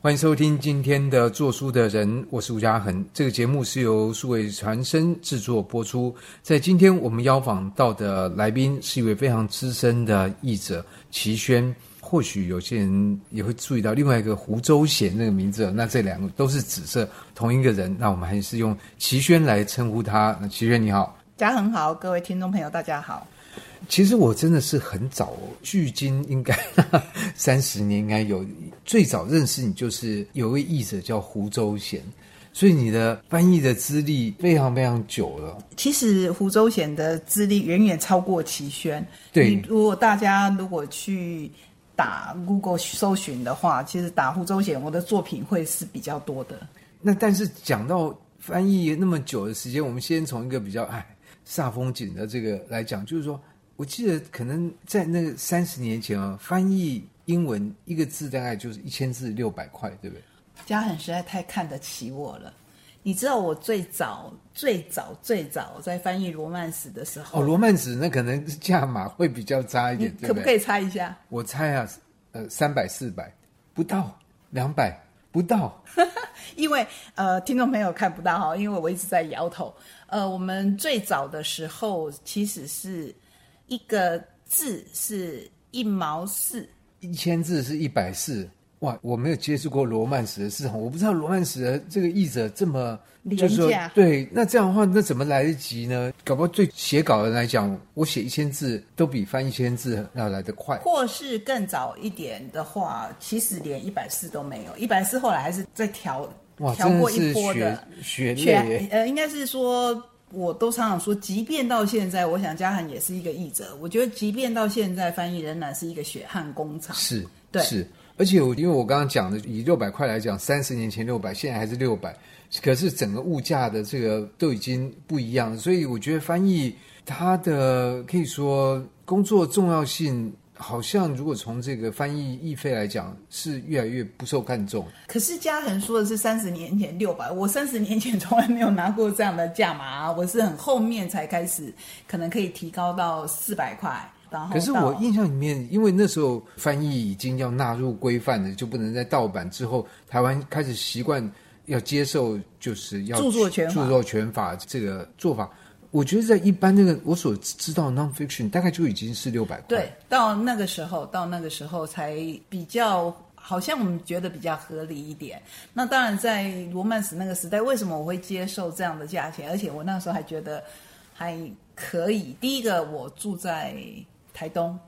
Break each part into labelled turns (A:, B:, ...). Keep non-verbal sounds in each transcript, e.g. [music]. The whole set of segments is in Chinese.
A: 欢迎收听今天的做书的人，我是吴嘉恒。这个节目是由数位传声制作播出。在今天我们邀访到的来宾是一位非常资深的译者齐轩。或许有些人也会注意到另外一个胡周贤那个名字，那这两个都是紫色同一个人。那我们还是用齐轩来称呼他。那齐轩你好，
B: 嘉恒好，各位听众朋友大家好。
A: 其实我真的是很早，距今应该 [laughs] 三十年，应该有最早认识你就是有位译者叫胡周贤，所以你的翻译的资历非常非常久了。
B: 其实胡周贤的资历远远超过齐宣。
A: 对，
B: 如果大家如果去打 Google 搜寻的话，其实打胡周贤，我的作品会是比较多的。
A: 那但是讲到翻译那么久的时间，我们先从一个比较哎煞风景的这个来讲，就是说。我记得可能在那个三十年前啊，翻译英文一个字大概就是一千字六百块，对不对？
B: 嘉恒实在太看得起我了。你知道我最早、最早、最早在翻译罗曼史的时候，
A: 哦，罗曼史那可能价码会比较差一点，
B: 可不可以猜一下？
A: 我猜啊，呃，三百、四百，不到两百，不到。[laughs]
B: 因为呃，听众朋友看不到哈，因为我一直在摇头。呃，我们最早的时候其实是。一个字是一毛四，
A: 一千字是一百四。哇，我没有接触过罗曼史的市场，我不知道罗曼史的这个译者这么
B: 廉
A: 价。对，那这样的话，那怎么来得及呢？搞不好对写稿人来讲，我写一千字都比翻一千字要来得快。
B: 或是更早一点的话，其实连一百四都没有，一百四后来还是在调
A: 哇
B: 调过一波
A: 的学学历。
B: 呃，应该是说。我都常常说，即便到现在，我想嘉恒也是一个译者。我觉得，即便到现在，翻译仍然是一个血汗工厂。
A: 是，
B: 对，
A: 是。而且我，因为我刚刚讲的，以六百块来讲，三十年前六百，现在还是六百，可是整个物价的这个都已经不一样。所以，我觉得翻译它的可以说工作重要性。好像如果从这个翻译译费来讲，是越来越不受看重。
B: 可是嘉恒说的是三十年前六百，我三十年前从来没有拿过这样的价码啊！我是很后面才开始，可能可以提高到四百块。然后，
A: 可是我印象里面，因为那时候翻译已经要纳入规范了，就不能在盗版。之后，台湾开始习惯要接受，就是要
B: 著作权，
A: 著作权法这个做法。我觉得在一般那个我所知道 nonfiction 大概就已经是六百块。
B: 对，到那个时候，到那个时候才比较好像我们觉得比较合理一点。那当然，在罗曼史那个时代，为什么我会接受这样的价钱？而且我那时候还觉得还可以。第一个，我住在台东，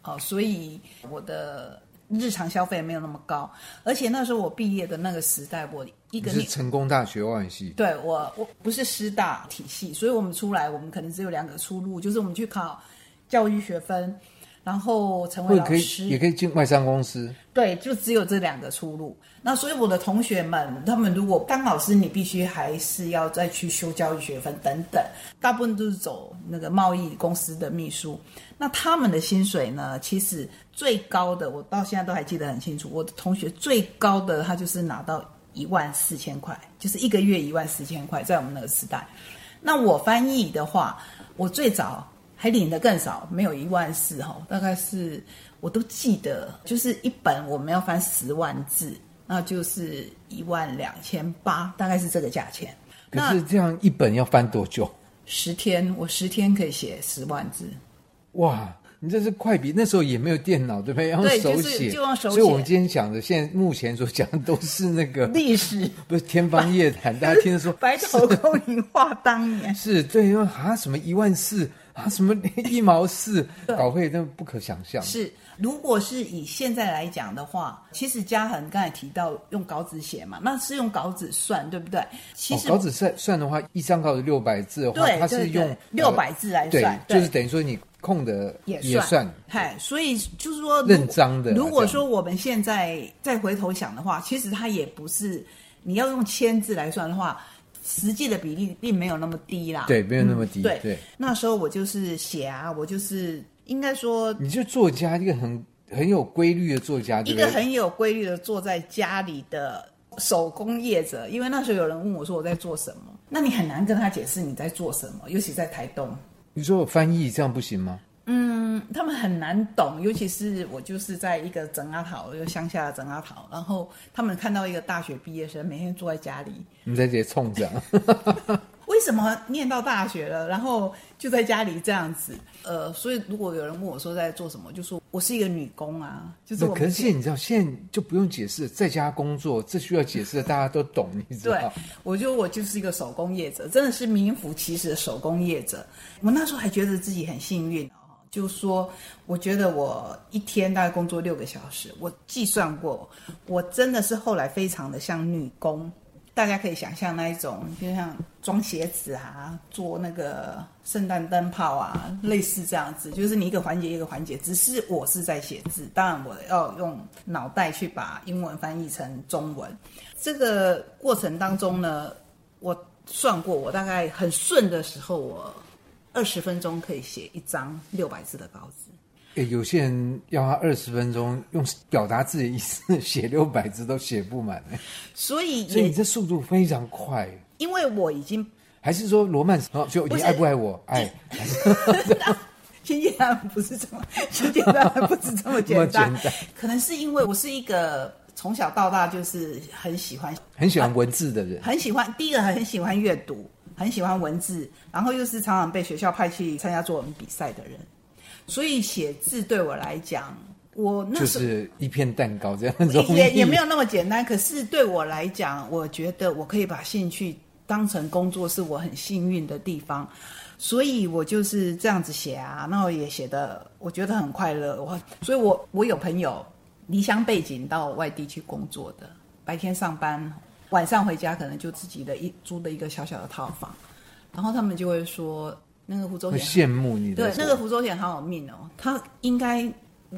B: 好，所以我的。日常消费没有那么高，而且那时候我毕业的那个时代，我一个
A: 是成功大学外语系，
B: 对，我我不是师大体系，所以我们出来，我们可能只有两个出路，就是我们去考教育学分。然后成为老师，
A: 也可以进外商公司。
B: 对，就只有这两个出路。那所以我的同学们，他们如果当老师，你必须还是要再去修教育学分等等。大部分都是走那个贸易公司的秘书。那他们的薪水呢？其实最高的，我到现在都还记得很清楚。我的同学最高的，他就是拿到一万四千块，就是一个月一万四千块，在我们那个时代。那我翻译的话，我最早。还领的更少，没有一万四哈，大概是我都记得，就是一本我们要翻十万字，那就是一万两千八，大概是这个价钱。
A: 可是这样一本要翻多久？
B: 十天，我十天可以写十万字。
A: 哇，你这是快笔，那时候也没有电脑，对不对？要用手
B: 写，就用手写。
A: 所以我们今天讲的，现在目前所讲的都是那个
B: 历史，[laughs]
A: 不是天方夜谭。大家听着说，[laughs]
B: 白头宫 [laughs] 女话当年
A: 是对，因为啊什么一万四。啊，什么一毛四 [laughs] 稿费，那不可想象。
B: 是，如果是以现在来讲的话，其实嘉恒刚才提到用稿纸写嘛，那是用稿纸算，对不对？其实、
A: 哦、稿纸算算的话，一张稿纸六百字的话，它是用
B: 六百字来算，
A: 对，就是等于说你空的也算。也算
B: 嗨，所以就是说
A: 认章的。
B: 如果说我们现在再回头想的话，其实它也不是你要用千字来算的话。实际的比例并没有那么低啦，
A: 对，没有那么低。嗯、对，对，
B: 那时候我就是写啊，我就是应该说，
A: 你就作家一个很很有规律的作家，
B: 一个很有规律的坐在家里的手工业者。因为那时候有人问我说我在做什么，那你很难跟他解释你在做什么，尤其在台东。
A: 你说我翻译这样不行吗？
B: 嗯，他们很难懂，尤其是我就是在一个整阿桃，就乡下的整阿桃，然后他们看到一个大学毕业生每天坐在家里，
A: 你在这里冲着，[laughs]
B: 为什么念到大学了，然后就在家里这样子？呃，所以如果有人问我说在做什么，就说我是一个女工啊，就是我。
A: 可是现在你知道，现在就不用解释，在家工作这需要解释的，大家都懂，你知道？
B: 对，我觉得我就是一个手工业者，真的是名副其实的手工业者。我那时候还觉得自己很幸运。就说，我觉得我一天大概工作六个小时，我计算过，我真的是后来非常的像女工，大家可以想象那一种，就像装鞋子啊，做那个圣诞灯泡啊，类似这样子，就是你一个环节一个环节，只是我是在写字，当然我要用脑袋去把英文翻译成中文，这个过程当中呢，我算过，我大概很顺的时候，我。二十分钟可以写一张六百字的稿子。
A: 诶，有些人要他二十分钟用表达自己的意思 [laughs] 写六百字都写不满。
B: 所以，
A: 所以你这速度非常快。
B: 因为我已经
A: 还是说罗曼史就你爱不爱我？爱。
B: 亲简单不是这么，亲简单不是这么简单。可能是因为我是一个从小到大就是很喜欢
A: 很喜欢文字的人，
B: 很喜欢第一个很喜欢阅读。很喜欢文字，然后又是常常被学校派去参加作文比赛的人，所以写字对我来讲，我那
A: 就是一片蛋糕这样，
B: 也也没有那么简单。可是对我来讲，我觉得我可以把兴趣当成工作，是我很幸运的地方。所以我就是这样子写啊，然后也写的我觉得很快乐。我所以我，我我有朋友离乡背景到外地去工作的，白天上班。晚上回家可能就自己的一租的一个小小的套房，然后他们就会说那个福州很
A: 羡慕你的，
B: 对，那个胡周贤好有命哦，他应该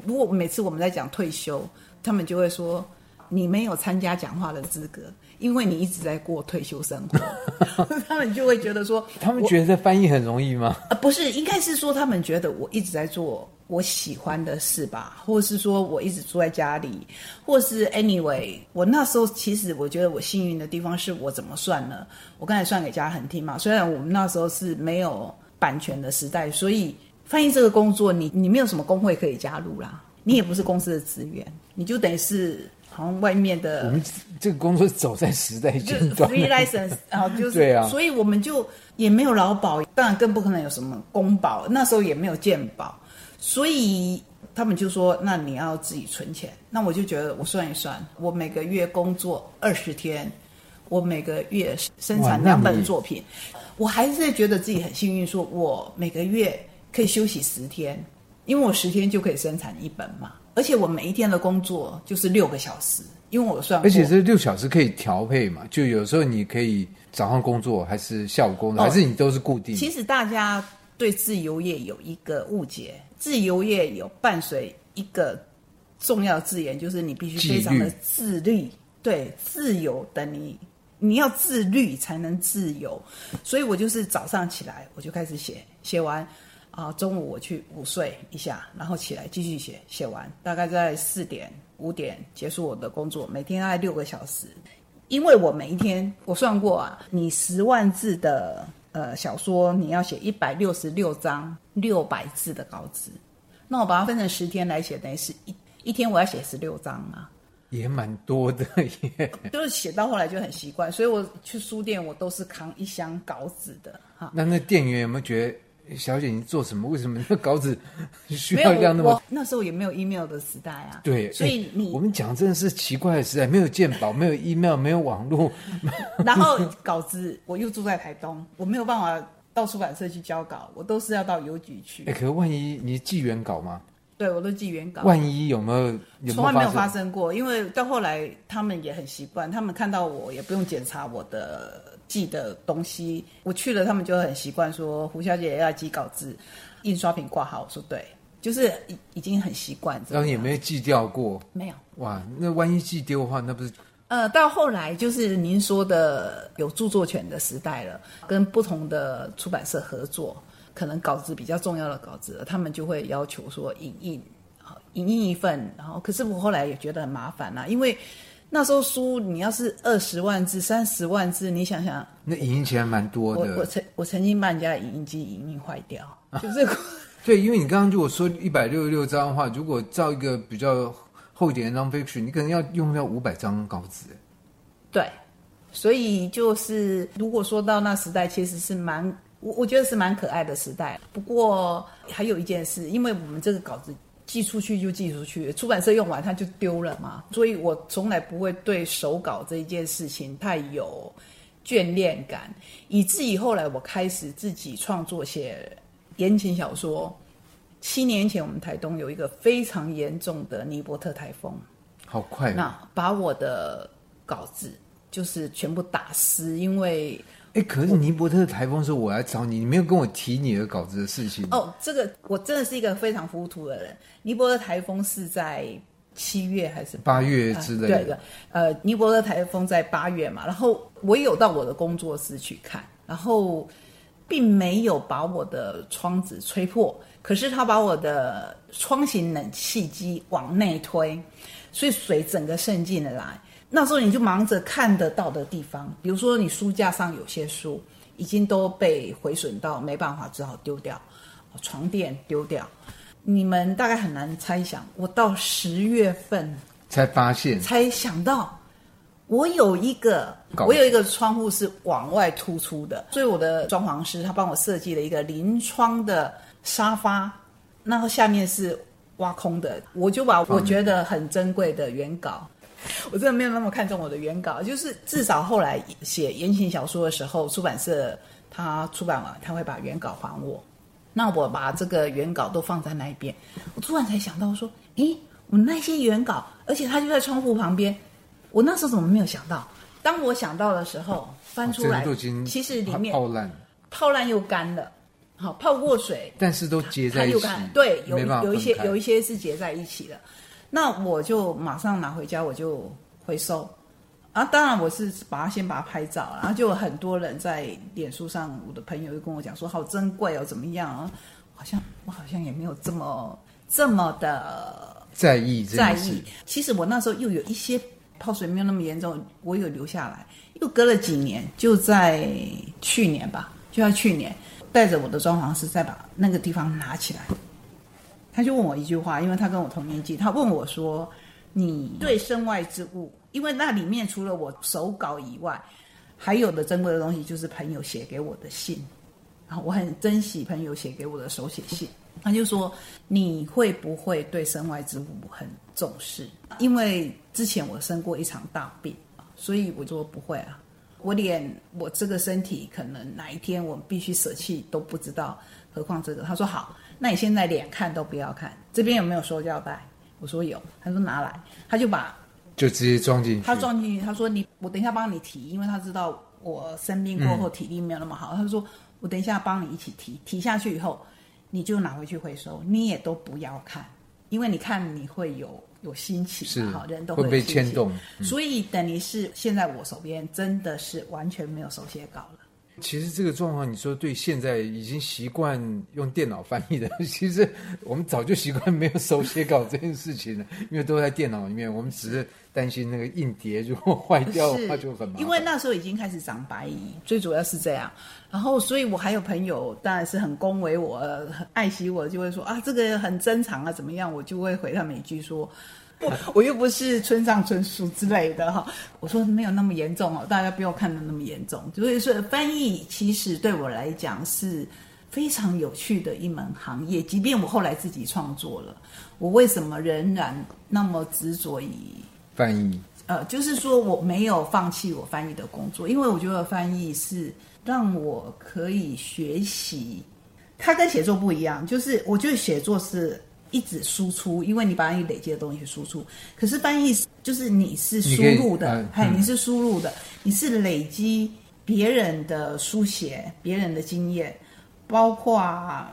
B: 如果每次我们在讲退休，他们就会说你没有参加讲话的资格，因为你一直在过退休生活，[laughs] 他们就会觉得说，
A: 他们觉得这翻译很容易吗？
B: 呃，不是，应该是说他们觉得我一直在做。我喜欢的事吧，或是说我一直住在家里，或是 anyway，我那时候其实我觉得我幸运的地方是我怎么算呢？我刚才算给家恒听嘛，虽然我们那时候是没有版权的时代，所以翻译这个工作你你没有什么工会可以加入啦，你也不是公司的职员，你就等于是好像外面的。
A: 我们这个工作走在时代尖端
B: ，free license，然后 [laughs] 就是
A: 对啊，
B: 所以我们就也没有劳保，当然更不可能有什么公保，那时候也没有健保。所以他们就说：“那你要自己存钱。”那我就觉得，我算一算，我每个月工作二十天，我每个月生产两本作品，我还是觉得自己很幸运，说我每个月可以休息十天，因为我十天就可以生产一本嘛。而且我每一天的工作就是六个小时，因为我算，
A: 而且这六小时可以调配嘛，就有时候你可以早上工作，还是下午工作，哦，还是你都是固定。
B: 其实大家对自由业有一个误解。自由业有伴随一个重要字眼，就是你必须非常的自律。对，自由等你你要自律才能自由。所以我就是早上起来我就开始写，写完啊，中午我去午睡一下，然后起来继续写，写完大概在四点五点结束我的工作，每天大概六个小时。因为我每一天我算过啊，你十万字的。呃，小说你要写一百六十六章六百字的稿子，那我把它分成十天来写，等于是一一天我要写十六章啊，
A: 也蛮多的耶。[laughs]
B: 就是写到后来就很习惯，所以我去书店我都是扛一箱稿子的哈。
A: 那那店员有没有觉得？小姐，你做什么？为什么那 [laughs] 稿子需要这样那么？
B: 那时候也没有 email 的时代啊。
A: 对，
B: 所以你、
A: 欸、我们讲真的是奇怪的时代，没有鉴宝，[laughs] 没有 email，没有网络。
B: 然后稿子我又住在台东，我没有办法到出版社去交稿，我都是要到邮局去。
A: 哎、欸，可是万一你寄原稿吗？
B: 对，我都寄原稿。
A: 万一有没有？
B: 从来没有发生过，因为到后来他们也很习惯，他们看到我也不用检查我的。寄的东西，我去了，他们就很习惯说胡小姐要寄稿子，印刷品挂号。我说对，就是已已经很习惯。
A: 然后也没有寄掉过，
B: 没有。
A: 哇，那万一寄丢的话，那不是？
B: 呃，到后来就是您说的有著作权的时代了，跟不同的出版社合作，可能稿子比较重要的稿子，他们就会要求说影印，好，影印一份。然后，可是我后来也觉得很麻烦啦，因为。那时候书，你要是二十万字、三十万字，你想想，
A: 那影印起来蛮多的。
B: 我我曾我曾经把人家的影印机影印坏掉，[laughs] 就是
A: 对，因为你刚刚如果说一百六十六张的话，如果照一个比较厚一点的 nonfiction，你可能要用掉五百张稿子。
B: 对，所以就是如果说到那时代，其实是蛮我我觉得是蛮可爱的时代。不过还有一件事，因为我们这个稿子。寄出去就寄出去，出版社用完它就丢了嘛，所以我从来不会对手稿这一件事情太有眷恋感，以至于后来我开始自己创作写言情小说。七年前我们台东有一个非常严重的尼伯特台风，
A: 好快，
B: 那把我的稿子就是全部打湿，因为。
A: 哎，可是尼伯特台风时候我来找你，你没有跟我提你的稿子的事情。
B: 哦，这个我真的是一个非常糊涂的人。尼伯特台风是在七月还是
A: 八月之类的？
B: 呃、对的，呃，尼伯特台风在八月嘛。然后我有到我的工作室去看，然后并没有把我的窗子吹破，可是他把我的窗型冷气机往内推，所以水整个渗进了来。那时候你就忙着看得到的地方，比如说你书架上有些书已经都被毁损到没办法，只好丢掉。床垫丢掉，你们大概很难猜想，我到十月份
A: 才发现，
B: 才想到我有一个我有一个窗户是往外突出的，所以我的装潢师他帮我设计了一个临窗的沙发，然后下面是挖空的，我就把我觉得很珍贵的原稿。我真的没有那么看重我的原稿，就是至少后来写言情小说的时候，出版社他出版完，他会把原稿还我。那我把这个原稿都放在那一边，我突然才想到说，诶，我那些原稿，而且它就在窗户旁边，我那时候怎么没有想到？当我想到的时候，翻出来，其实里面
A: 泡烂，
B: 泡烂又干了，好泡过水，
A: 但是都结在一起，
B: 对，有有一些有一些是结在一起的。那我就马上拿回家，我就回收啊！当然我是把它先把它拍照，然后就有很多人在脸书上，我的朋友就跟我讲说好珍贵哦，怎么样啊？好像我好像也没有这么这么的
A: 在意
B: 在意。其实我那时候又有一些泡水没有那么严重，我有留下来。又隔了几年，就在去年吧，就在去年，带着我的装潢师再把那个地方拿起来。他就问我一句话，因为他跟我同年纪，他问我说：“你对身外之物，因为那里面除了我手稿以外，还有的珍贵的东西就是朋友写给我的信，然后我很珍惜朋友写给我的手写信。”他就说：“你会不会对身外之物很重视？因为之前我生过一场大病，所以我说不会啊，我连我这个身体可能哪一天我必须舍弃都不知道，何况这个。”他说：“好。”那你现在连看都不要看，这边有没有塑胶袋？我说有，他说拿来，他就把
A: 就直接装进去。
B: 他装进去，他说你我等一下帮你提，因为他知道我生病过后体力没有那么好，嗯、他说我等一下帮你一起提，提下去以后你就拿回去回收，你也都不要看，因为你看你会有有心情，
A: 是
B: 好人都会，
A: 会被牵动，
B: 嗯、所以等于是现在我手边真的是完全没有手写稿了。
A: 其实这个状况，你说对现在已经习惯用电脑翻译的，[laughs] 其实我们早就习惯没有手写稿这件事情了，因为都在电脑里面。我们只是担心那个硬碟如果坏掉的话就很麻烦。
B: 因为那时候已经开始长白蚁，最主要是这样。然后，所以我还有朋友，当然是很恭维我、很爱惜我，就会说啊，这个很珍藏啊，怎么样？我就会回他们一句说。我 [laughs] 我又不是村上春树之类的哈，我说没有那么严重哦，大家不要看的那么严重。所以说翻译其实对我来讲是非常有趣的一门行业，即便我后来自己创作了，我为什么仍然那么执着于
A: 翻译？
B: 呃，就是说我没有放弃我翻译的工作，因为我觉得翻译是让我可以学习，它跟写作不一样，就是我觉得写作是。一直输出，因为你把你累积的东西输出。可是翻译就是你是输入的，嗨，你是输入的，你是累积别人的书写、别人的经验，包括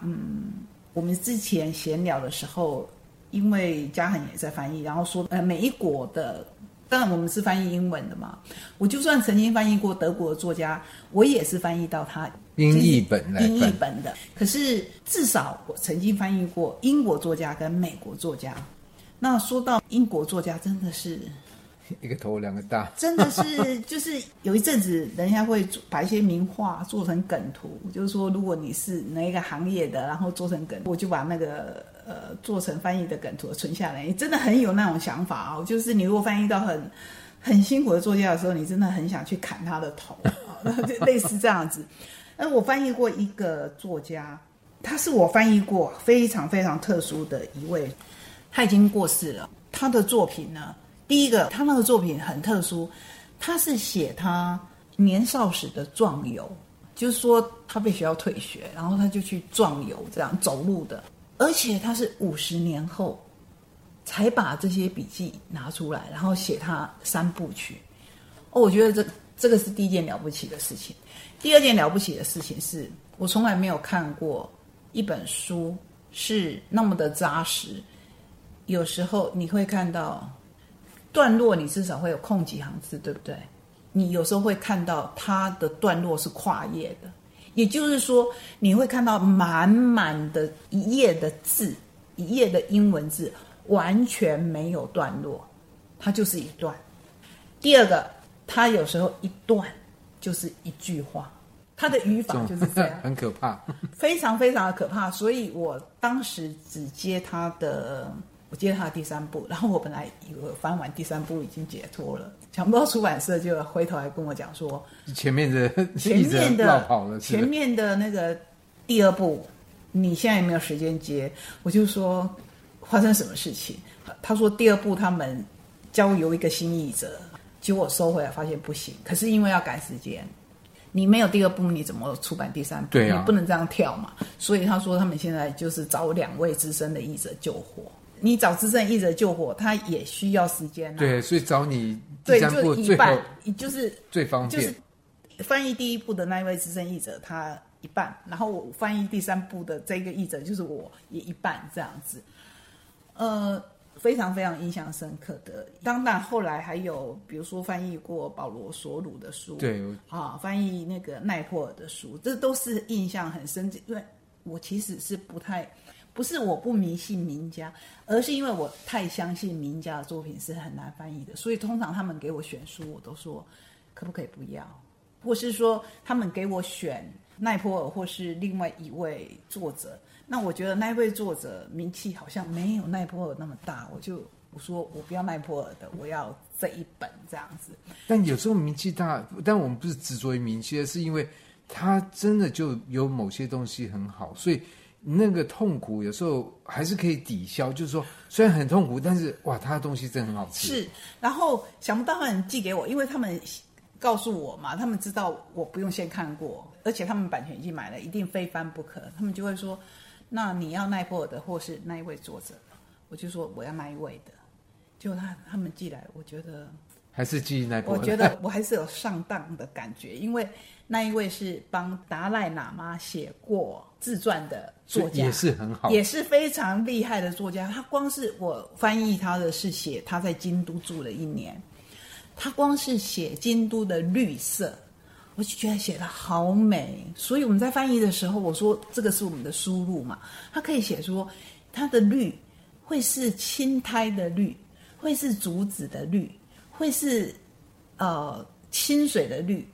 B: 嗯，我们之前闲聊的时候，因为嘉恒也在翻译，然后说呃，每一国的。当然，我们是翻译英文的嘛。我就算曾经翻译过德国的作家，我也是翻译到他
A: 英译本来
B: 英译本的。可是至少我曾经翻译过英国作家跟美国作家。那说到英国作家，真的是 [laughs]
A: 一个头两个大，
B: 真的是 [laughs] 就是有一阵子，人家会把一些名画做成梗图，就是说如果你是哪一个行业的，然后做成梗，我就把那个呃做成翻译的梗图存下来，你真的很有那种想法哦。就是你如果翻译到很很辛苦的作家的时候，你真的很想去砍他的头，就类似这样子。而我翻译过一个作家，他是我翻译过非常非常特殊的一位，他已经过世了。他的作品呢，第一个，他那个作品很特殊，他是写他年少时的壮游，就是说他被学校退学，然后他就去壮游，这样走路的，而且他是五十年后才把这些笔记拿出来，然后写他三部曲。哦，我觉得这这个是第一件了不起的事情。第二件了不起的事情是我从来没有看过一本书是那么的扎实。有时候你会看到段落，你至少会有空几行字，对不对？你有时候会看到它的段落是跨页的，也就是说，你会看到满满的一页的字，一页的英文字完全没有段落，它就是一段。第二个，它有时候一段就是一句话，它的语法就是这样，
A: 很可怕，[laughs]
B: 非常非常的可怕。所以我当时只接他的。我接他的第三部，然后我本来以为翻完第三部已经解脱了，想不到出版社就回头来跟我讲说，
A: 前面的
B: 前面的前面的那个第二部，你现在有没有时间接？我就说发生什么事情？他说第二部他们交由一个新译者，结果我收回来发现不行，可是因为要赶时间，你没有第二部你怎么出版第三部？
A: 对啊，
B: 你不能这样跳嘛。所以他说他们现在就是找两位资深的译者救火。你找资深译者救火，他也需要时间、啊。
A: 对，所以找你
B: 对，就一半，就是
A: 最方便。
B: 就是翻译第一部的那一位资深译者，他一半，然后我翻译第三部的这个译者，就是我也一半这样子。呃，非常非常印象深刻的。当然，后来还有比如说翻译过保罗索鲁的书，
A: 对
B: 啊，翻译那个奈波尔的书，这都是印象很深。因为我其实是不太。不是我不迷信名家，而是因为我太相信名家的作品是很难翻译的，所以通常他们给我选书，我都说可不可以不要，或是说他们给我选奈波尔或是另外一位作者，那我觉得那位作者名气好像没有奈波尔那么大，我就我说我不要奈波尔的，我要这一本这样子。
A: 但有时候名气大，但我们不是执着于名气，而是因为他真的就有某些东西很好，所以。那个痛苦有时候还是可以抵消，就是说虽然很痛苦，但是哇，他的东西真的很好吃。
B: 是，然后想不到他们寄给我，因为他们告诉我嘛，他们知道我不用先看过，而且他们版权已经买了，一定非翻不可。他们就会说，那你要奈波尔的，或是那一位作者？我就说我要那一位的。就他他们寄来，我觉得
A: 还是寄奈波尔。
B: 我觉得我还是有上当的感觉，因为。那一位是帮达赖喇嘛写过自传的作家，
A: 也是很好，
B: 也是非常厉害的作家。他光是我翻译他的是写他在京都住了一年，他光是写京都的绿色，我就觉得写的好美。所以我们在翻译的时候，我说这个是我们的输入嘛，他可以写说他的绿会是青苔的绿，会是竹子的绿，会是呃清水的绿。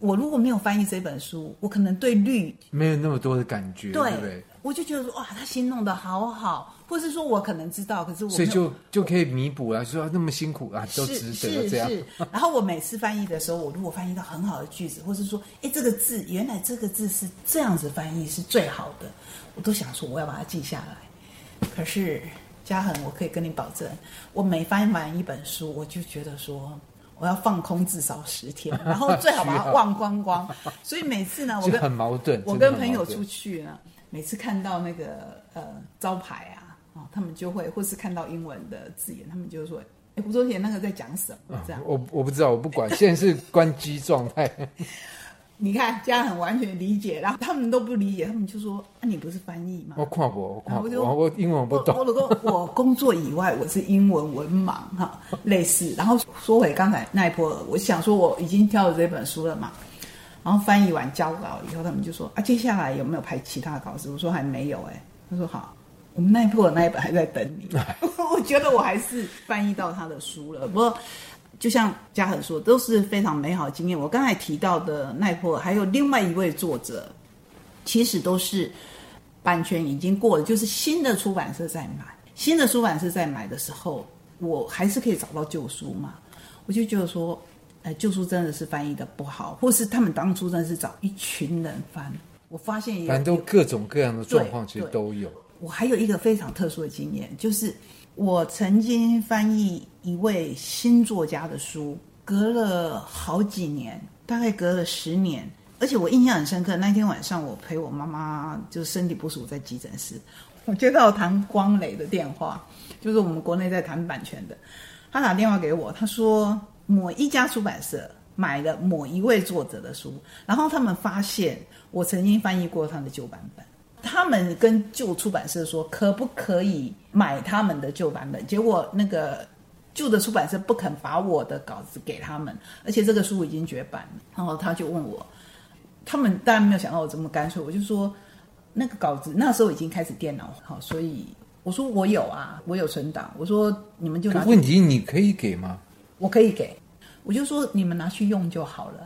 B: 我如果没有翻译这本书，我可能对绿
A: 没有那么多的感觉，对，对不对？
B: 我就觉得说哇，他心弄得好好，或是说我可能知道，可是我
A: 所以就就可以弥补啊，说那么辛苦啊，都值得这样。
B: 是是。然后我每次翻译的时候，我如果翻译到很好的句子，或是说，哎，这个字原来这个字是这样子翻译是最好的，我都想说我要把它记下来。可是嘉恒，我可以跟你保证，我每翻完一本书，我就觉得说。我要放空至少十天，[laughs] 然后最好把它忘光光。所以每次呢，我跟
A: 很矛盾。
B: 我跟朋友出去呢，每次看到那个呃招牌啊，哦，他们就会或是看到英文的字眼，他们就说：“哎，胡宗贤那个在讲什么？”这样。
A: 我我不知道，我不管。现在是关机状态。[laughs]
B: 你看，家很完全理解，然后他们都不理解，他们就说：“啊，你不是翻译吗？”
A: 我跨国，我跨国，我英文我不懂。
B: 我我我工作以外，我是英文文盲哈，[laughs] 类似。然后说回刚才奈波尔，我想说我已经挑了这本书了嘛，然后翻译完交稿以后，他们就说：“啊，接下来有没有排其他稿子？”我说：“还没有。”哎，他说：“好，我们奈波尔那一本还在等你。[laughs] ”我觉得我还是翻译到他的书了，不过。就像嘉恒说，都是非常美好的经验。我刚才提到的奈破，还有另外一位作者，其实都是版权已经过了，就是新的出版社在买，新的出版社在买的时候，我还是可以找到旧书嘛。我就觉得说，哎，旧书真的是翻译的不好，或是他们当初真的是找一群人翻。我发现也，
A: 反正都各种各样的状况，其实都有。
B: 我还有一个非常特殊的经验，就是。我曾经翻译一位新作家的书，隔了好几年，大概隔了十年，而且我印象很深刻。那天晚上，我陪我妈妈，就是身体不舒服，在急诊室，我接到谭光磊的电话，就是我们国内在谈版权的，他打电话给我，他说某一家出版社买了某一位作者的书，然后他们发现我曾经翻译过他的旧版本。他们跟旧出版社说，可不可以买他们的旧版本？结果那个旧的出版社不肯把我的稿子给他们，而且这个书已经绝版了。然后他就问我，他们当然没有想到我这么干脆。我就说，那个稿子那时候已经开始电脑好，所以我说我有啊，我有存档。我说你们就拿。
A: 问题你可以给吗？
B: 我可以给，我就说你们拿去用就好了。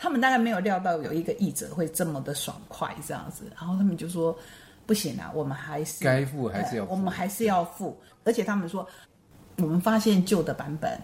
B: 他们大概没有料到有一个译者会这么的爽快这样子，然后他们就说：“不行啊，我们还是
A: 该付还是要付，
B: 我们还是要付。”而且他们说：“我们发现旧的版本，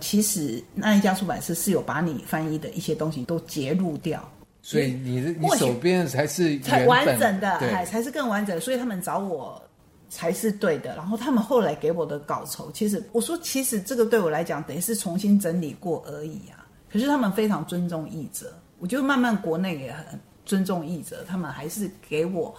B: 其实那一家出版社是有把你翻译的一些东西都截录掉，
A: 所以你的你手边才是
B: 才完整的，哎，才是更完整的。所以他们找我才是对的。然后他们后来给我的稿酬，其实我说，其实这个对我来讲等于是重新整理过而已啊。”可是他们非常尊重译者，我觉得慢慢国内也很尊重译者，他们还是给我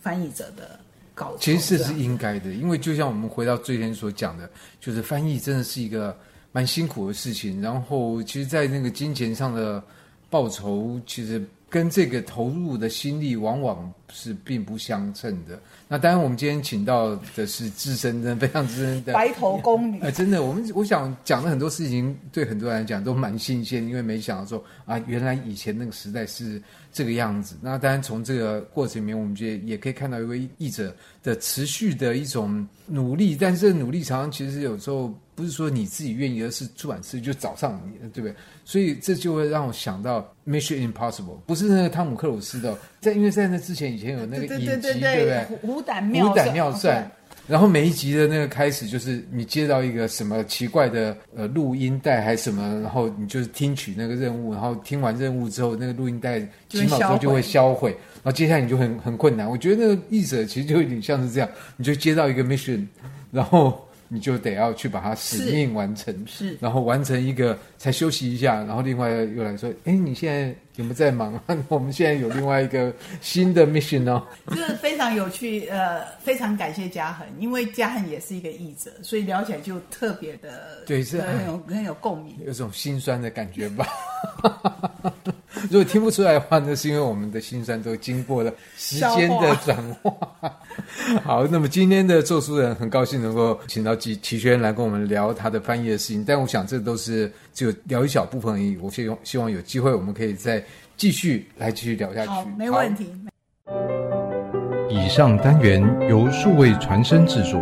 B: 翻译者的稿酬。
A: 其实这是应该的，因为就像我们回到最前所讲的，就是翻译真的是一个蛮辛苦的事情。然后，其实，在那个金钱上的报酬，其实跟这个投入的心力往往是并不相称的。那当然，我们今天请到的是资深的、非常资深的
B: 白头宫女。
A: 呃，真的，我们我想讲的很多事情，对很多人来讲都蛮新鲜，因为没想到说啊，原来以前那个时代是这个样子。那当然，从这个过程里面，我们觉得也可以看到一位译者的持续的一种努力，但是这努力常常其实有时候不是说你自己愿意，而是出版社就找上你，对不对？所以这就会让我想到《Mission Impossible》，不是那个汤姆克鲁斯的，在因为在那之前以前有那个影集，对不对？对对对对
B: 虎胆妙算，
A: 妙算，然后每一集的那个开始就是你接到一个什么奇怪的呃录音带还是什么，然后你就是听取那个任务，然后听完任务之后，那个录音带几秒钟就会销毁，然后接下来你就很很困难。我觉得那个译者其实就有点像是这样，你就接到一个 mission，然后。你就得要去把它使命完成，
B: 是，是，
A: 然后完成一个才休息一下，然后另外又来说，哎，你现在有没有在忙？[laughs] 我们现在有另外一个新的 mission 哦，
B: 这个非常有趣，呃，非常感谢嘉恒，因为嘉恒也是一个译者，所以聊起来就特别的，
A: 对，是
B: 很有很有共鸣，
A: 有种心酸的感觉吧。[laughs] 如果听不出来的话，那是因为我们的心酸都经过了时间的转化。[laughs] 好，那么今天的做书人很高兴能够请到齐齐轩来跟我们聊他的翻译的事情，但我想这都是只有聊一小部分而已。我希望希望有机会我们可以再继续来继续聊下去。
B: 好，没问题。
A: 以上单元由数位传声制作。